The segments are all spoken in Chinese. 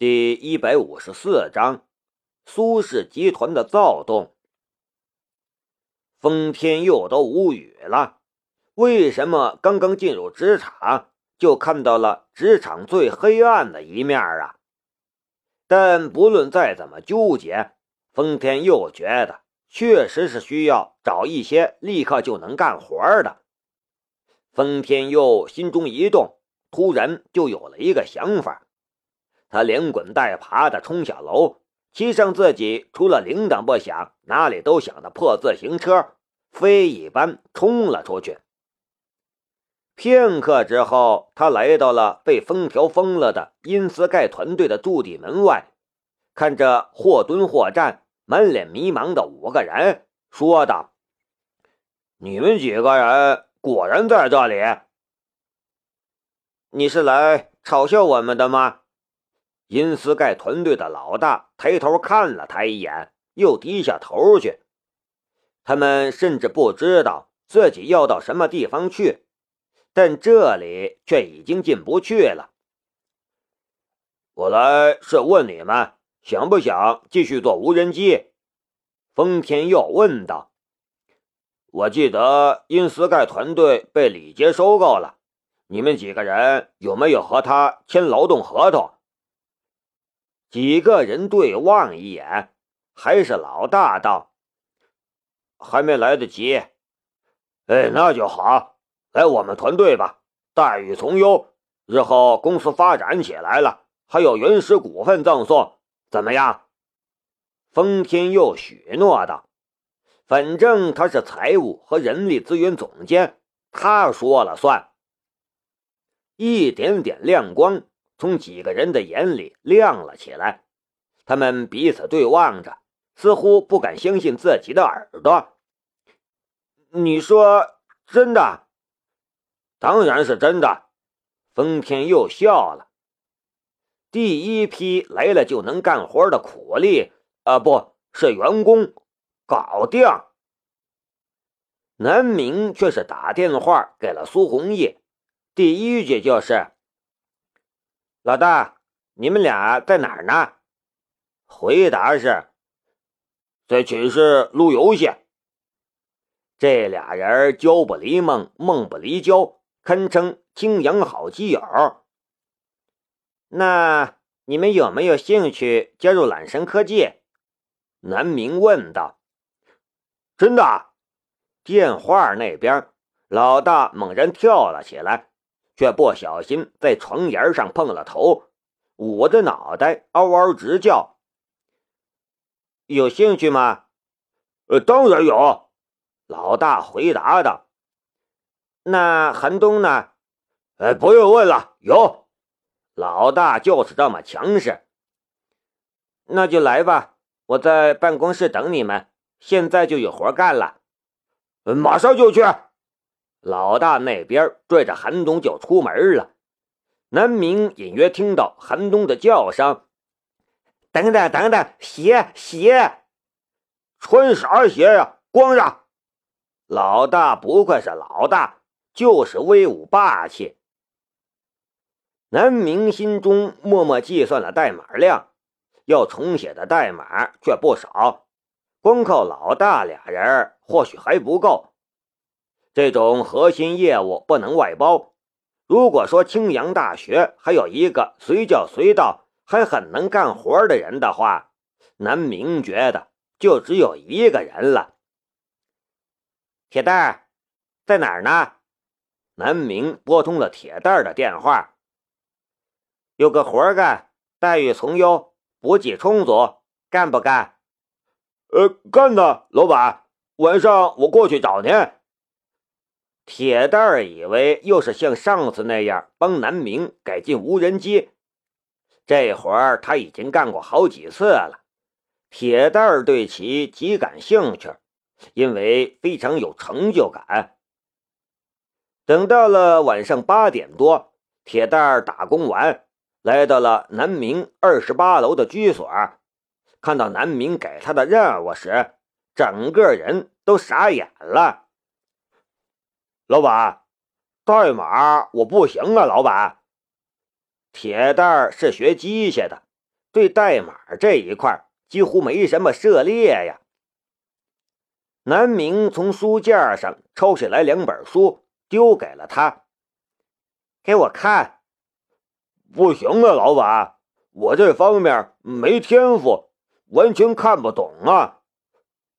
第一百五十四章，苏氏集团的躁动。封天佑都无语了，为什么刚刚进入职场就看到了职场最黑暗的一面啊？但不论再怎么纠结，封天佑觉得确实是需要找一些立刻就能干活的。封天佑心中一动，突然就有了一个想法。他连滚带爬的冲下楼，骑上自己除了铃铛不响、哪里都响的破自行车，飞一般冲了出去。片刻之后，他来到了被封条封了的因斯盖团队的驻地门外，看着或蹲或站、满脸迷茫的五个人，说道：“你们几个人果然在这里？你是来嘲笑我们的吗？”因斯盖团队的老大抬头看了他一眼，又低下头去。他们甚至不知道自己要到什么地方去，但这里却已经进不去了。我来是问你们想不想继续做无人机？丰田佑问道。我记得因斯盖团队被李杰收购了，你们几个人有没有和他签劳动合同？几个人对望一眼，还是老大道：“还没来得及。”哎，那就好，来我们团队吧，待遇从优，日后公司发展起来了，还有原始股份赠送，怎么样？封天佑许诺道：“反正他是财务和人力资源总监，他说了算。”一点点亮光。从几个人的眼里亮了起来，他们彼此对望着，似乎不敢相信自己的耳朵。你说真的？当然是真的。封天又笑了。第一批来了就能干活的苦力，啊，不是员工，搞定。南明却是打电话给了苏红叶，第一句就是。老大，你们俩在哪儿呢？回答是，在寝室撸游戏。这俩人交不离梦，梦不离交，堪称青阳好基友。那你们有没有兴趣加入揽神科技？南明问道。真的？电话那边，老大猛然跳了起来。却不小心在床沿上碰了头，捂着脑袋嗷嗷直叫。有兴趣吗？呃，当然有。老大回答道。那寒冬呢？呃，不用问了，有。老大就是这么强势。那就来吧，我在办公室等你们，现在就有活干了。马上就去。老大那边拽着韩冬就出门了。南明隐约听到韩冬的叫声：“等等等等，鞋鞋，穿啥鞋呀？光着！”老大不愧是老大，就是威武霸气。南明心中默默计算了代码量，要重写的代码却不少，光靠老大俩人或许还不够。这种核心业务不能外包。如果说青阳大学还有一个随叫随到、还很能干活的人的话，南明觉得就只有一个人了。铁蛋儿在哪儿呢？南明拨通了铁蛋儿的电话。有个活干，待遇从优，补给充足，干不干？呃，干呢，老板。晚上我过去找您。铁蛋儿以为又是像上次那样帮南明改进无人机，这活儿他已经干过好几次了。铁蛋儿对其极感兴趣，因为非常有成就感。等到了晚上八点多，铁蛋儿打工完，来到了南明二十八楼的居所，看到南明给他的任务时，整个人都傻眼了。老板，代码我不行啊！老板，铁蛋儿是学机械的，对代码这一块几乎没什么涉猎呀。南明从书架上抽下来两本书，丢给了他，给我看。不行啊，老板，我这方面没天赋，完全看不懂啊。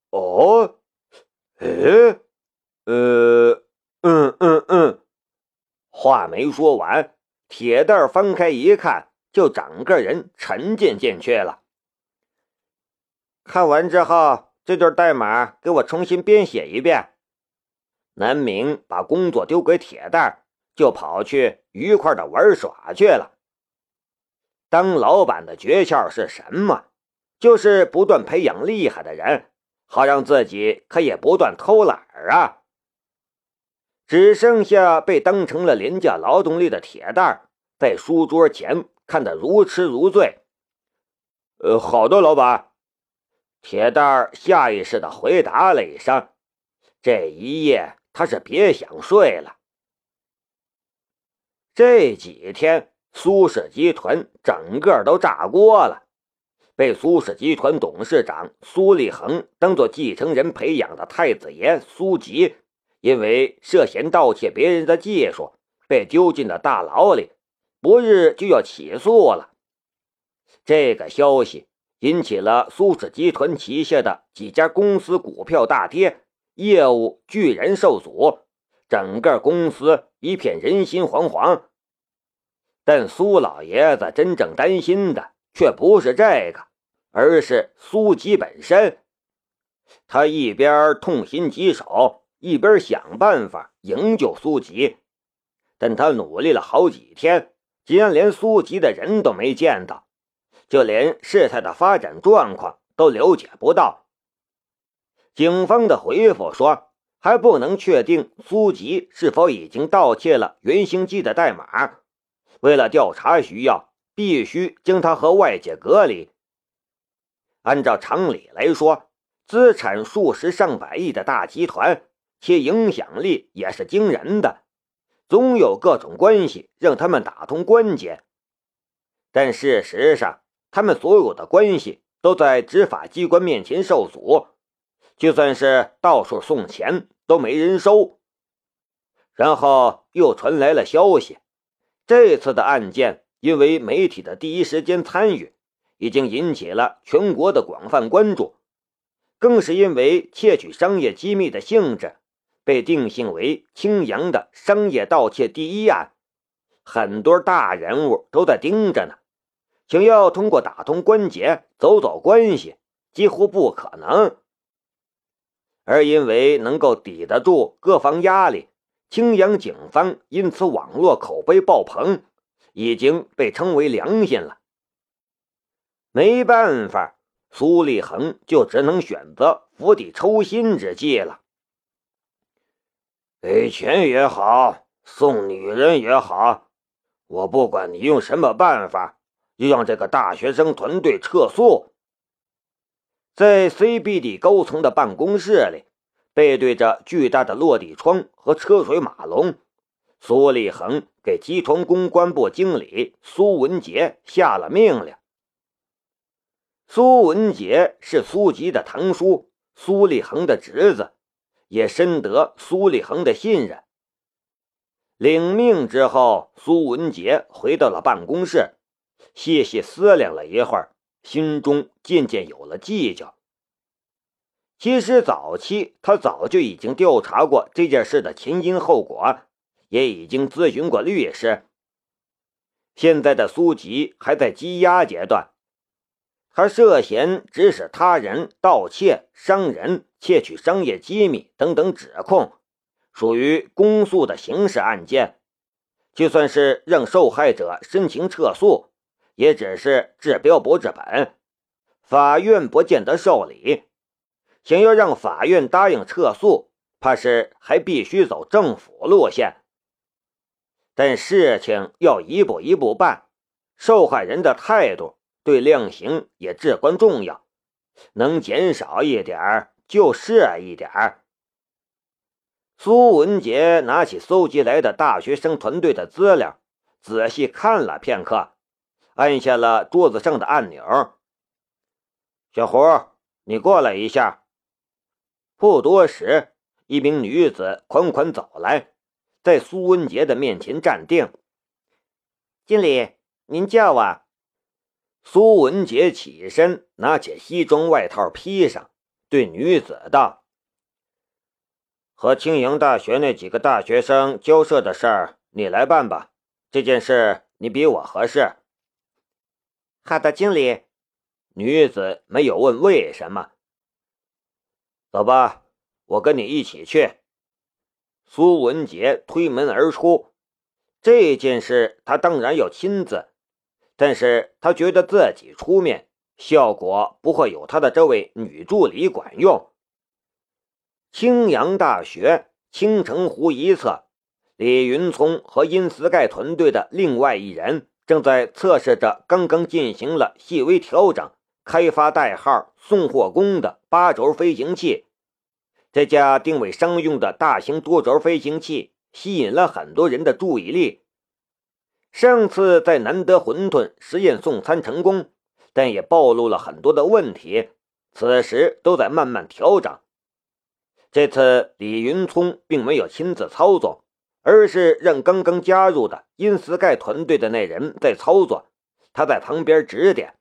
哦，哎，呃，嗯嗯嗯。话没说完，铁蛋翻开一看，就整个人沉浸进去了。看完之后，这段代码给我重新编写一遍。南明把工作丢给铁蛋，就跑去愉快的玩耍去了。当老板的诀窍是什么？就是不断培养厉害的人，好让自己可以不断偷懒啊！只剩下被当成了廉价劳动力的铁蛋在书桌前看得如痴如醉。呃，好的，老板。铁蛋下意识的回答了一声。这一夜他是别想睡了。这几天。苏氏集团整个都炸锅了，被苏氏集团董事长苏立恒当做继承人培养的太子爷苏吉，因为涉嫌盗窃别人的技术，被丢进了大牢里，不日就要起诉了。这个消息引起了苏氏集团旗下的几家公司股票大跌，业务巨然受阻，整个公司一片人心惶惶。但苏老爷子真正担心的却不是这个，而是苏吉本身。他一边痛心疾首，一边想办法营救苏吉。但他努力了好几天，竟然连苏吉的人都没见到，就连事态的发展状况都了解不到。警方的回复说，还不能确定苏吉是否已经盗窃了原型机的代码。为了调查需要，必须将他和外界隔离。按照常理来说，资产数十上百亿的大集团，其影响力也是惊人的，总有各种关系让他们打通关节。但事实上，他们所有的关系都在执法机关面前受阻，就算是到处送钱都没人收。然后又传来了消息。这次的案件，因为媒体的第一时间参与，已经引起了全国的广泛关注，更是因为窃取商业机密的性质，被定性为青阳的商业盗窃第一案。很多大人物都在盯着呢，想要通过打通关节、走走关系，几乎不可能。而因为能够抵得住各方压力。青阳警方因此网络口碑爆棚，已经被称为良心了。没办法，苏立恒就只能选择釜底抽薪之计了。给钱也好，送女人也好，我不管你用什么办法，就让这个大学生团队撤诉。在 CBD 高层的办公室里。背对着巨大的落地窗和车水马龙，苏立恒给集团公关部经理苏文杰下了命令。苏文杰是苏吉的堂叔，苏立恒的侄子，也深得苏立恒的信任。领命之后，苏文杰回到了办公室，细细思量了一会儿，心中渐渐有了计较。其实早期他早就已经调查过这件事的前因后果，也已经咨询过律师。现在的苏吉还在羁押阶段，他涉嫌指使他人盗窃、伤人、窃取商业机密等等指控，属于公诉的刑事案件。就算是让受害者申请撤诉，也只是治标不治本，法院不见得受理。想要让法院答应撤诉，怕是还必须走政府路线。但事情要一步一步办，受害人的态度对量刑也至关重要，能减少一点就是一点苏文杰拿起搜集来的大学生团队的资料，仔细看了片刻，按下了桌子上的按钮。小胡，你过来一下。不多时，一名女子款款走来，在苏文杰的面前站定。经理，您叫我。苏文杰起身，拿起西装外套披上，对女子道：“和青阳大学那几个大学生交涉的事儿，你来办吧。这件事你比我合适。”好的，经理。女子没有问为什么。走吧，我跟你一起去。苏文杰推门而出，这件事他当然要亲自，但是他觉得自己出面效果不会有他的这位女助理管用。青阳大学青城湖一侧，李云聪和殷思盖团队的另外一人正在测试着刚刚进行了细微调整。开发代号“送货工”的八轴飞行器，这架定位商用的大型多轴飞行器吸引了很多人的注意力。上次在南德馄饨实验送餐成功，但也暴露了很多的问题，此时都在慢慢调整。这次李云聪并没有亲自操作，而是让刚刚加入的因斯盖团队的那人在操作，他在旁边指点。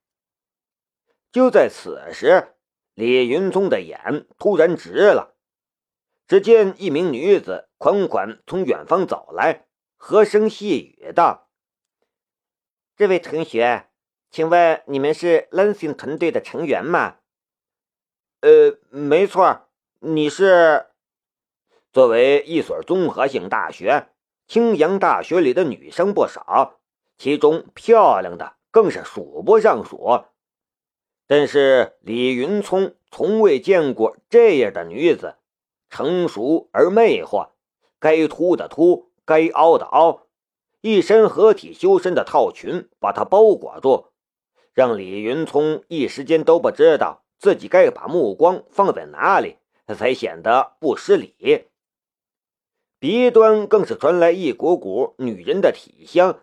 就在此时，李云聪的眼突然直了。只见一名女子款款从远方走来，和声细语道：“这位同学，请问你们是 Lansing 团队的成员吗？”“呃，没错。你是？”作为一所综合性大学，青阳大学里的女生不少，其中漂亮的更是数不胜数。但是李云聪从未见过这样的女子，成熟而魅惑，该凸的凸，该凹的凹，一身合体修身的套裙把她包裹住，让李云聪一时间都不知道自己该把目光放在哪里才显得不失礼。鼻端更是传来一股股女人的体香，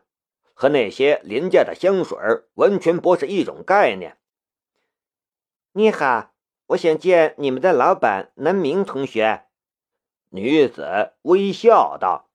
和那些廉价的香水完全不是一种概念。你好，我想见你们的老板南明同学。女子微笑道。